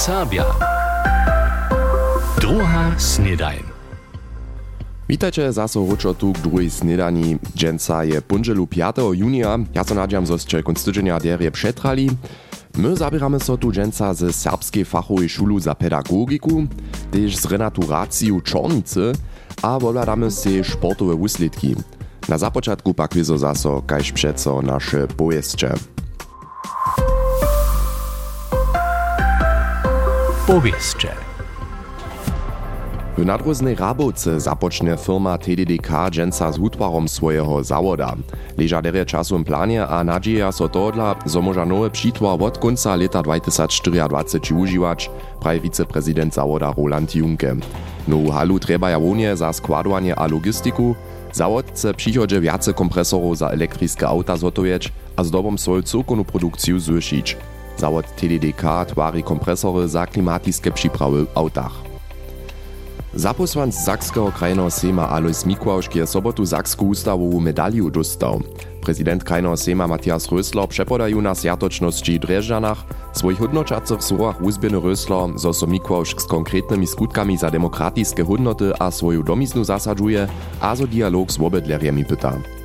Serbia. Druga snedajn. Witajcie zaso ruczo tu k snedani. Dženca je punželu 5. junia. Ja so nadjam, zo ste konc tydzienia derje przetrali. My zabieramy so tu dženca ze Serbskiej fachowej szulu za pedagogiku, też z renaturacją Czornicy, a woladamy se sportowe uslidki. Na započatku pak wizo zaso, kaž przeco nasze pojeszcze. W nadroznej Rabowce zapocznie firma TDDK dženca z hutwarom swojego zawoda. Leża derje planie a nadzieja so tohodla, zo może nowy przitwar od końca leta 2024 używać, prawie wiceprezydent zawoda Roland Junke. No halu treba ja wonie za składowanie a logistiku, Zawod chce przychodzie wiace kompresorów za elektryczne auta zhotowieć, a zdobom swoją cyrkowną produkcję. Zawod TDDK twari kompresory za klimatyczne przyprawy w autach. Zaposłanc Sakskiego krajnego Sejma Alois Mikłauszki je sobotu Saksku ustawową medaliu dostał. Prezydent krajnego Sejma Matthias Rösler przepodają na sjatoczności Dreżanach, swoich hodnočacych słowach uzbieny Rösler, zo so z konkretnymi skutkami za demokratijskie hodnoty a swoją domiznu zasadzuje, a zo dialog z wobydlerjemi pyta.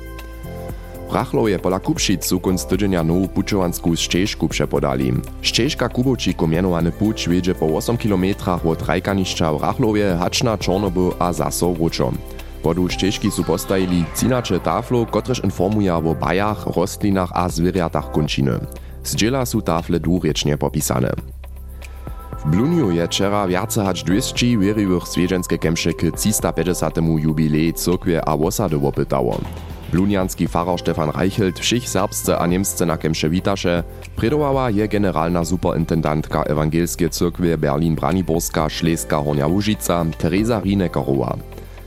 Rachlow je pola Kupšicu konc tydzienia nowu pučovansku ścieżku przepodali. Ścieżka Kubočiku mianowany puć wiedzie po 8 km od Rajkanišća w Rachlowie, Haczna, Czornoby a zaso Ručo. Podu ścieżki su postajili cinacze taflu, kotreż informuje o bajach, rostlinach a zwierjatach končiny. Zdziela su tafle dwuriecznie popisane. W Bluniu je wczera wiace hać 200 wierzywych swiedżenskie kemsze k 350. jubilei cyrkwie a osady wopytało. Blunianski farar Stefan Reichelt všich serbsce a niemsce na kemše predowała je generalna superintendantka Ewangelskie cyrkwie Berlin-Braniborska Szleska Hornia Łužica Teresa Rinekerowa.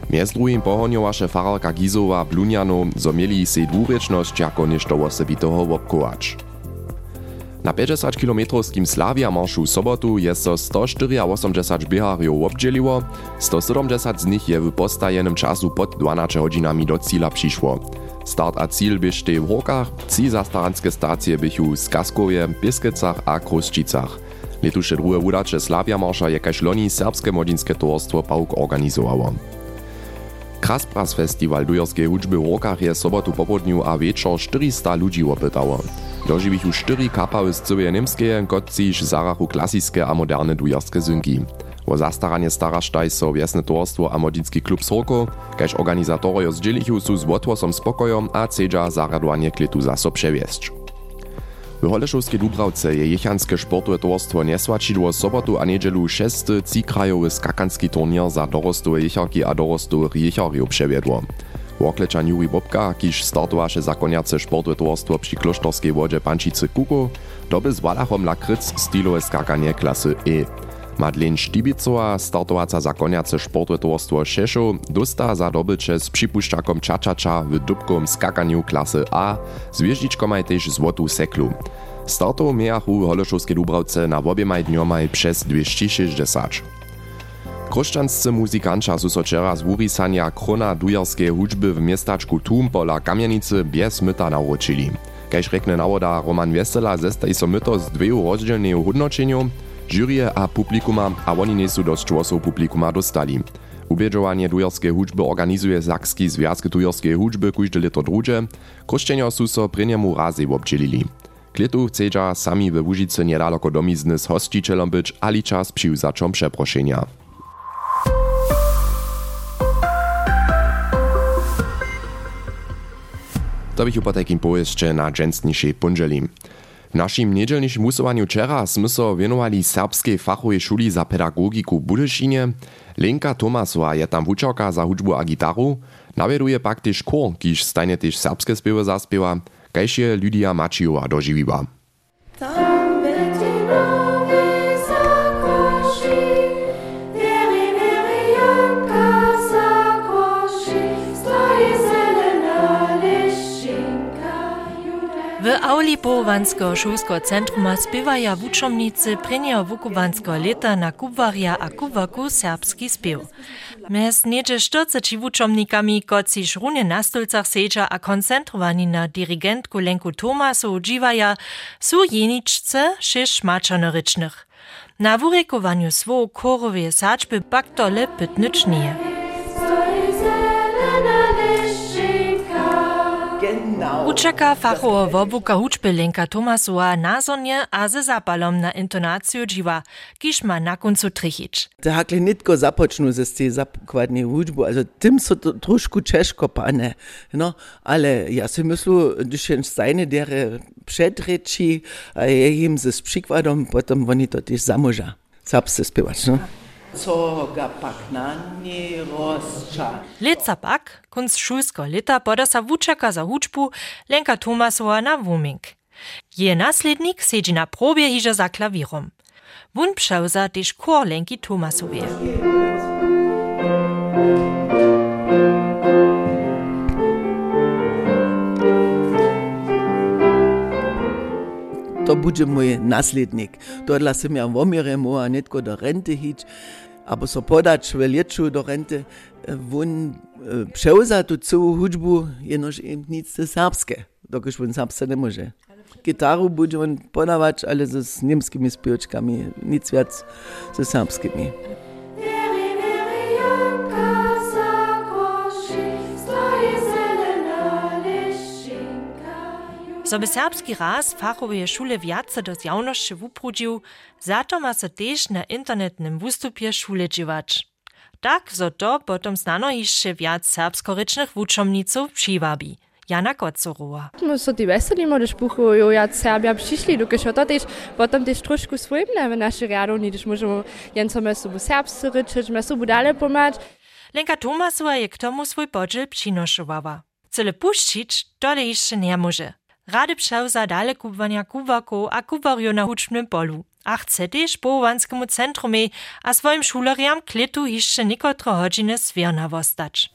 Mjez drugim pohonjowaše fararka Gizowa Bluniano, zo mieli sej dwurečnosť jako ništo osobitého wobkovač. Na 50 km Slavia marszu sobotu jest so 184 bieharjów obdzieliło, 170 z nich je w postajenym czasu pod 12 godzinami do cíla przyszło. Start a cíl byšte w Horkach, trzy zastaranskie stacje bychu w Skaskowie, Biskicach a Kruščicach. Letuše drugie udacze Slavia marsza jakaś loni serbskie młodzinskie towarstwo PAUK organizowało. Kraspras Festival dujerskiej hudźby w Horkach je sobotu popodniu a wieczor 400 ludzi opytało. Dožiwichu štyri kapały z całej niemskie, kotciž zarachu klasickie a moderne dujerskie zynki. O zastaranie staraštaj so wjesne towarstwo a modzinski klub Sorko, kaž organizatorojo zdzielichu su z spokojom a cedza zaradovanie klitu zaso przewiesć. W Holešovskej Dubravce je jechanskie sportowe towarstwo nesvačidło sobotu a niedzielu šesty cikrajowy skakanski turnier za dorostowe jecharki a dorostowych jecharjów przewiedło. Woklečan Juri Bobka, kiž startowaše zakoniace sportowe towarstwo przy kloštorskiej wodzie Pančice Kuko, doby z Walachom Lakryc stylowe skakanie klasy E. Madeleine Štibicowa, startowaca zakoniace sportowe towarstwo Šešov, dosta za dobycze z przypuszczakom Čačača w dubkom skakaniu klasy A, z wjeżdżiczkomaj też złotu seklu. Startow miachu w Holešovskej Dubravce na obiemaj dniomaj przez 260. Krošćanscy muzikanča su so wczera z wurisania krona dujerskie hudźby w miestaczku Tum pola Kamienicy bez myta nauczyli. Kaž rekne nawoda Roman Wesela, zestaj so myto z dveju rozdzielneju hodnočenju, jurie a publikuma, a oni nie su dość człosów publikuma dostali. Ubiedżowanie dujerskie hudźby organizuje Sakski Związek dujerskie hudźby kujde leto drugie, krošćenjo su so pryniemu razy obdzielili. Klitu chcedza sami we Łužice niedaleko domizny z hosticielom być, ali czas przyłzaczom przeproszenia. To bych po takim pojeździe na dżęsniejszej punżeli. W naszym niedzielniejszym usowaniu wczera sme so wienowali serbskiej fachowej szuli za pedagogiku w Budyszynie. Lenka Tomasowa je tam za hudźbu a gitaru, nawieduje pak też kor, serbskie spiewy zaspiewa, kaž je Lydia Mačijowa doživiła. Połovanskiego šulskiego centruma spiewaja w uczomnicy prenia Wukowanskiego leta na kubwaria a kubwaku serbski spiew. Mez niedzie 40 wuczomnikami, kociż runie na stolcach sedza a koncentrowani na dirigentku Lenku Tomasu dziwaja, su jeniczce sześć maczanorycznych. Na wurykowaniu słow korowej saczby pak to lepyt nic nie. Genau. Uczeka fachowa wobuka huczby Lenka Tomasova a ze zapalom na intonaciju dziwa, kiż ma na koncu trichić. Da hakle nitko započnu ze ste zakładnie hudžbu, also tym so to trošku češko pane, no, ale ja si myslu, když jen stajne dere předreči, a je jim ze s przykładom, potom oni to też zamoža. Sapse spiewać, no. Leca pak, kunc šulsko leta poda sa wučaka za hučbu Lenka Tomasova na wuming. Je naslednik sedzi na probie hižo za klawirom. Wun przeuza też kor Lenki Tomasowie. To bude mój naslednik. Dodla sam ja vomire mo a netko do rente hić, aber so podać w lieczu do rente, won przeuza tu całą hudżbu, jenoż im nic dokiż won serbsce nie może. Gitaru bude on podawać, ale ze z niemskimi śpiewaczkami, nic więcej ze serbskimi. So by serbski raz fachowe szule wiace do zjawności wuprudził, za to ma se też na internetnym wystupie szule dziwać. Tak, zo to potom znano jeszcze wiac serbskorycznych wuczomniców przywabi. Jana Kocorowa. My so ti veselimo, da špuhujo ja Serbia dokaj šo to tež, potom tež trošku svojimne v naši radovni, da možemo jenco me sobu serbscy ryczyć, me sobu dalej pomać. Lenka Tomasowa je k tomu swój podziel przynoszowała. Cele puścić, dole jeszcze nie może. Rady przeuza dale kupowania kuwaków a kuwariów na hucznym polu. A chce też połowanskiemu centrumie a swoim szuleriam kletu jeszcze niekotro godziny zwierna wostać.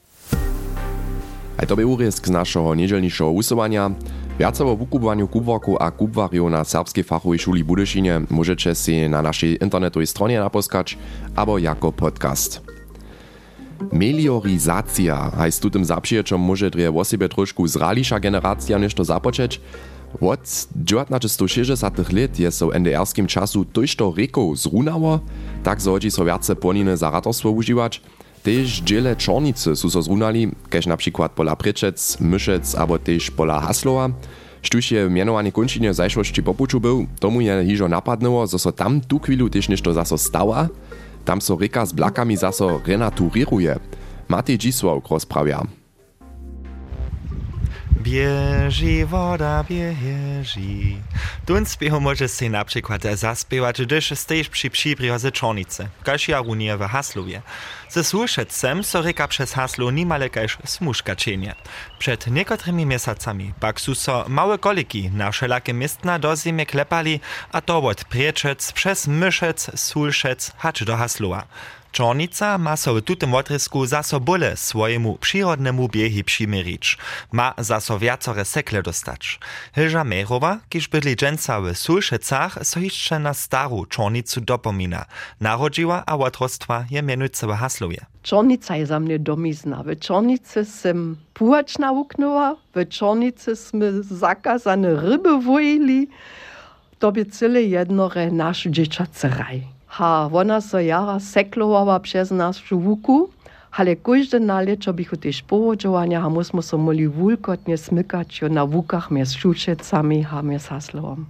Aj to by urezk z našeho niedzielnišeho usuwania. Viacej o wukubowaniu kubworku a kubwariów na serbskiej fachowej szuli Budyszynie możecie si na naszej internetowej stronie naposkać, albo jako podcast. Meliorizacja, hajs tutym zapřiječom może drje o sebe trošku zrališa generacja nešto započeć. Od 1960 let je so w NDR-skim czasu tojšto rekov zrunało, tak zhodzi so viace poniny za ratorstwo užiwać. Tež dziele čornice su so zrunali, kež na przykład pola Prečec, Myšec abo tež pola Haslova. Štuž je mianowanie končinje zajšłości popuču był, tomu je hižo napadnęło, zo so tam tu chwilu tež nešto zaso stała. Tam so reka z blakami zaso renaturieruje. Matej Dzisław rozprawia. Bieži woda, bieži. Tun spiechu może si na przykład zaspiewać, gdyż stejesz przy przybrioze czornicy, każ jarunie w Haslowie. Ze słuszecem so reka przez haslo nimale każ smuszka cienie. Przed niekotrymi miesacami pak su so małe koliki na wszelakie miestna do klepali, a to od Prieczec przez Myszec, Sulszec, hacz do Haslowa. Čornica ma so w tutym otrysku zaso bole swojemu przyrodnemu biehi przymirić. Ma zaso wiacore sekle dostać. Hilža Mejrowa, kiż bydli dżęca w Sulszecach, so jeszcze na staru Čornicu dopomina. Narodziła, a otrostwa je mianujce w Haslowie. Čornica je za mne domizna. V Čornici sem puhač nauknula, v Čornici sme zakazane ryby vojili. To by cele jednore naš dzieciacy raj. Ha, ona so jara seklovala našu vuku, ale kojde nalečo bichu tež povodžovanja, a musmo so moli vulkotnje smykać na vukach mjez Šučecami a mjez Haslovom.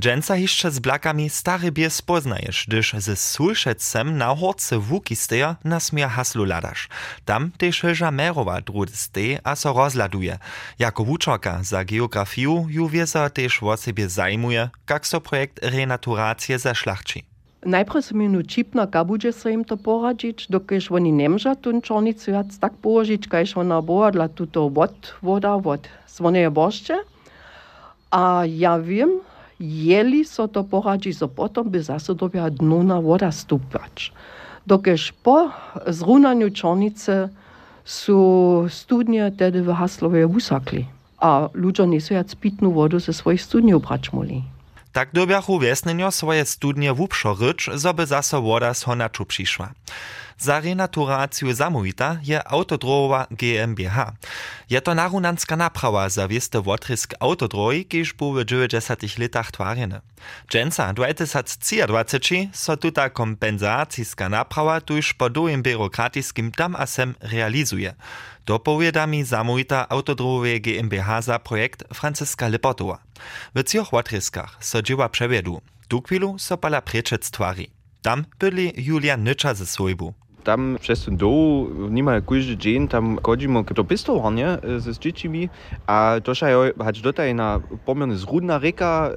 Dżęca z blakami stary bies poznajesz, gdyż ze Sulszecem na horce wuki steja na smier haslu ladasz. Tam też Hilža Merowa drudy stej a so rozladuje. Jako wuczorka za geografiu ju wiesa też o sobie zajmuje, jak so projekt renaturacije zašlachči. Najprej sem jim učipna, kaj bo, če se jim to poračič, dokaj oni nemža tunčonicu, jaz tak poračič, kaj še ona boradla, tu to vod, voda, vod, svone je bošče. A ja vem, jeli so to porači, so potem bi zase dobila dno na voda stupač. Dokaj po zrunanju čonice so studnje tede v Haslove usakli, a ljudje niso jaz pitno vodo ze svojih studnjev bračmoli. Tak dobiachu wiesnenio swoje studnie wupšo ryč, zoby zaso woda z honaczu przyszła. Za renaturaciju Samuita je Autodrowa GmbH. Je to narunanska naprawa za wieste wotrysk autodroji, kiż był w 90 latach twarjene. Dżęca 2023 so tuta kompensacijska naprawa tuż po długim biurokratiskim tam a sem realizuje. Dopowiada mi Samuita Autodrowe GmbH za projekt Franciska Lipotowa. W cioch wotryskach so dzieła przewiedu. Tu chwilu so pala prečec tvari. Tam byli Julia Nycza ze swojbu. Tam przez ten dół niemal każdy dzień tam chodzimy do pistowarnie ze dziećmi, a to się choć tutaj na pomiernie zrudna reka,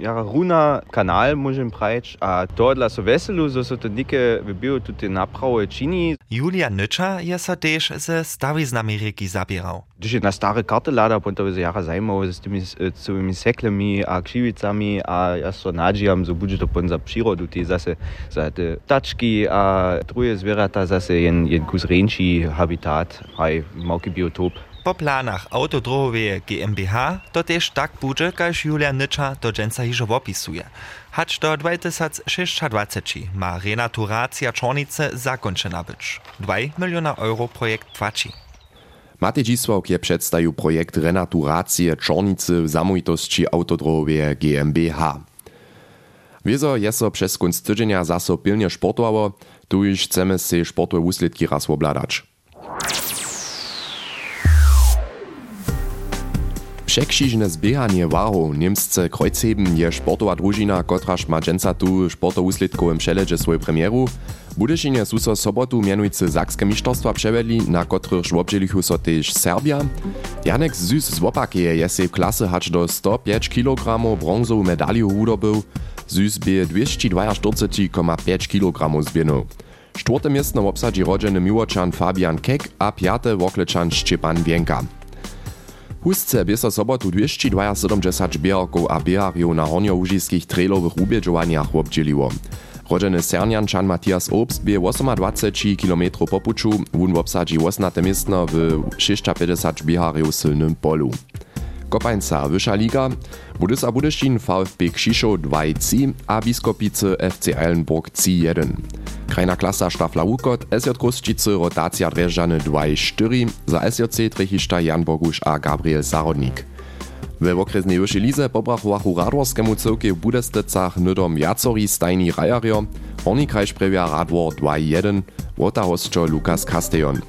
jara runa kanal możemy prać, a to dla so weselu, że so to nikie wybiło tutaj naprawy czyni. Julia Nycza je so też ze stawiznami reki zabierał. Gdyż na karty lada, się jara zajmował z tymi całymi seklami a krzywicami, a ja so nadziejam, że będzie to pon za przyrodu, ty zase za te taczki a drugie zwierzęta zase jen, jen kus rejnši habitat, haj małki biotop. Po planach Autodrowe GmbH to też tak będzie, każ Julia Nycza do dżęca hiżo opisuje. Hacz do 2026 ma renaturacja Czornice zakończona być. 2 miliona euro projekt płaci. Matej Dzisławk je przedstawił projekt renaturacji Czornicy w zamójtości Autodrowe GmbH. Wiezo je so przez kunst tydzienia zaso pilnie sportowało, tu już chcemy se sportowe usledki raz obladać. Przekšižne zbiehanie wahov Niemsce Kreuzheben je sportowa družina, kotraž ma dženca tu sportousledkowym przeledze swoją premieru. Budešinje su so sobotu mianujcy Sakske mistrzostwa przevedli, na kotrych obdzielichu so też Serbia. Janek Zys z Wopakeje je se w klasy hacz do 105 kg bronzową medaliu udobył. Zys bie 242,5 kg zbienął. Czwarte miejsce obsadzi rodzeny Miłoczan Fabian Kek, a piate Wokleczan Szczepan Wienka. Husce bie so sobotu 272 bieharków a bieharjów na horniołužiskich trailowych ubiedżowaniach obdzieliło. Rodzeny Serniančan Matias Obst bie 28 km po puču, wun obsadzi 18 miejsce w 650 bieharjów sylnym polu. Kopańca Wyższa Liga, Budysa Budyszin VfB Krzyszow 2-3, a Biskopice FC Eilenburg 3-1. Krajna klasa Stafla Łukot, SJ Kruszczycy rotacja Dreżany 2-4, za SJC Trechiszta Jan Bogusz a Gabriel Zarodnik. We okresnej wyższej lize pobrachowachu Radworskemu cyrkie w Budestecach nydom Jacori Stajni Rajario, Horni Kraj Sprewia Radwor 2-1, Wota hostczo Lukas Castellon.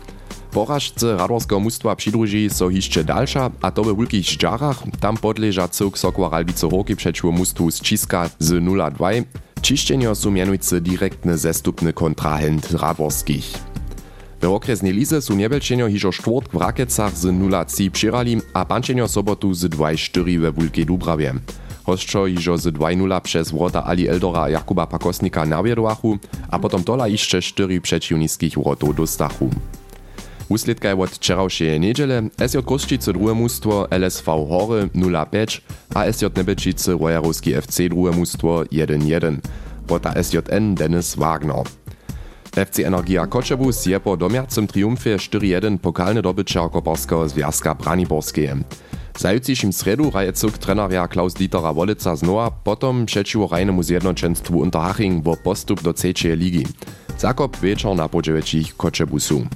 Porażce radworskiego mustwa przydruži so hišće dalša, a to we wulkich ždżarach, tam podleža cyrk Sokła Ralbice Horki przeciw mustwu z Ciska z 0-2, Čišćenjo su mianujcy direktny zestupny kontrahent radworskich. We okresnej lize su niebelčenjo hižo štwórtk w Rakecach z 0-3 přirali, a pančenjo sobotu z 2-4 we Wulkej Dubravie. Hostčo hižo z 2-0 przez wrota Ali Eldora Jakuba Pakosnika nawiedowachu, a potom tola jeszcze 4 przeciwnickich wrotów dostachu. Usledka je od wczorajszej niedziele SJ Kruszczycy drugie mustwo LSV Hory 0-5, a SJ Nebečice Rojarowski FC drugie mustwo 1-1. Wota SJN Dennis Wagner. FC Energia Koczebus je po domiacym triumfie 4-1 pokalny dobyczer Koporskiego Związka Braniborskie. Zajutrzejszym sredu raje cuk treneria Klaus Dietera Wolica znowa, potom przeciwko rajnemu zjednoczeństwu Unterhaching bo postup do trzeciej ligi. Zakop wieczor na podzieweczich Koczebusu.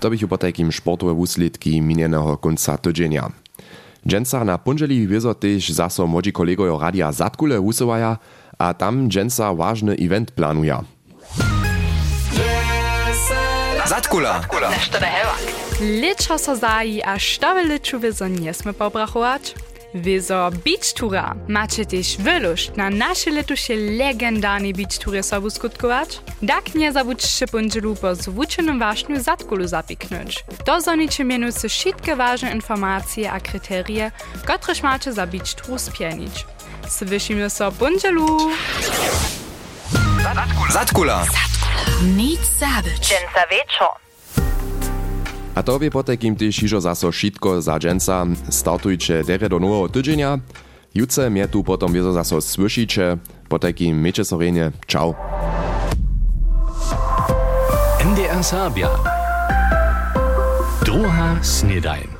To bych po takim sportowe úsledki minionego końca tydzienia. Dżęca na punželi wiezo zaso młodzi kolegojo radia Zatkule usuwaja, a tam dżęca ważny event planuja. Zatkula. Liczo so zaji, a štowe liczu wieso nie sme pobrachować? Wieso Beach Tura macie też wyluść na nasze letusie legendarnej Beach Tury sobu skutkować? Tak nie zabudźcie pundzielu po zwuczonym waśniu zatkulu zapiknąć. Dozonicie mianujcy wszystkie ważne informacje a kryterie, któreż macie za Beach Tour spienić. Słyszymy so pundzielu! Zatkula. Nic zabyć. Dżęca wieczor. A to wie po takim też hižo zaso šitko za dżęca. Startujcie dere do nowego tydzienia. Jutce mnie tu potom wiezo zaso słyszycie. Po takim miecie sorenie. Ciao. NDR Sabia. Druha Snedain.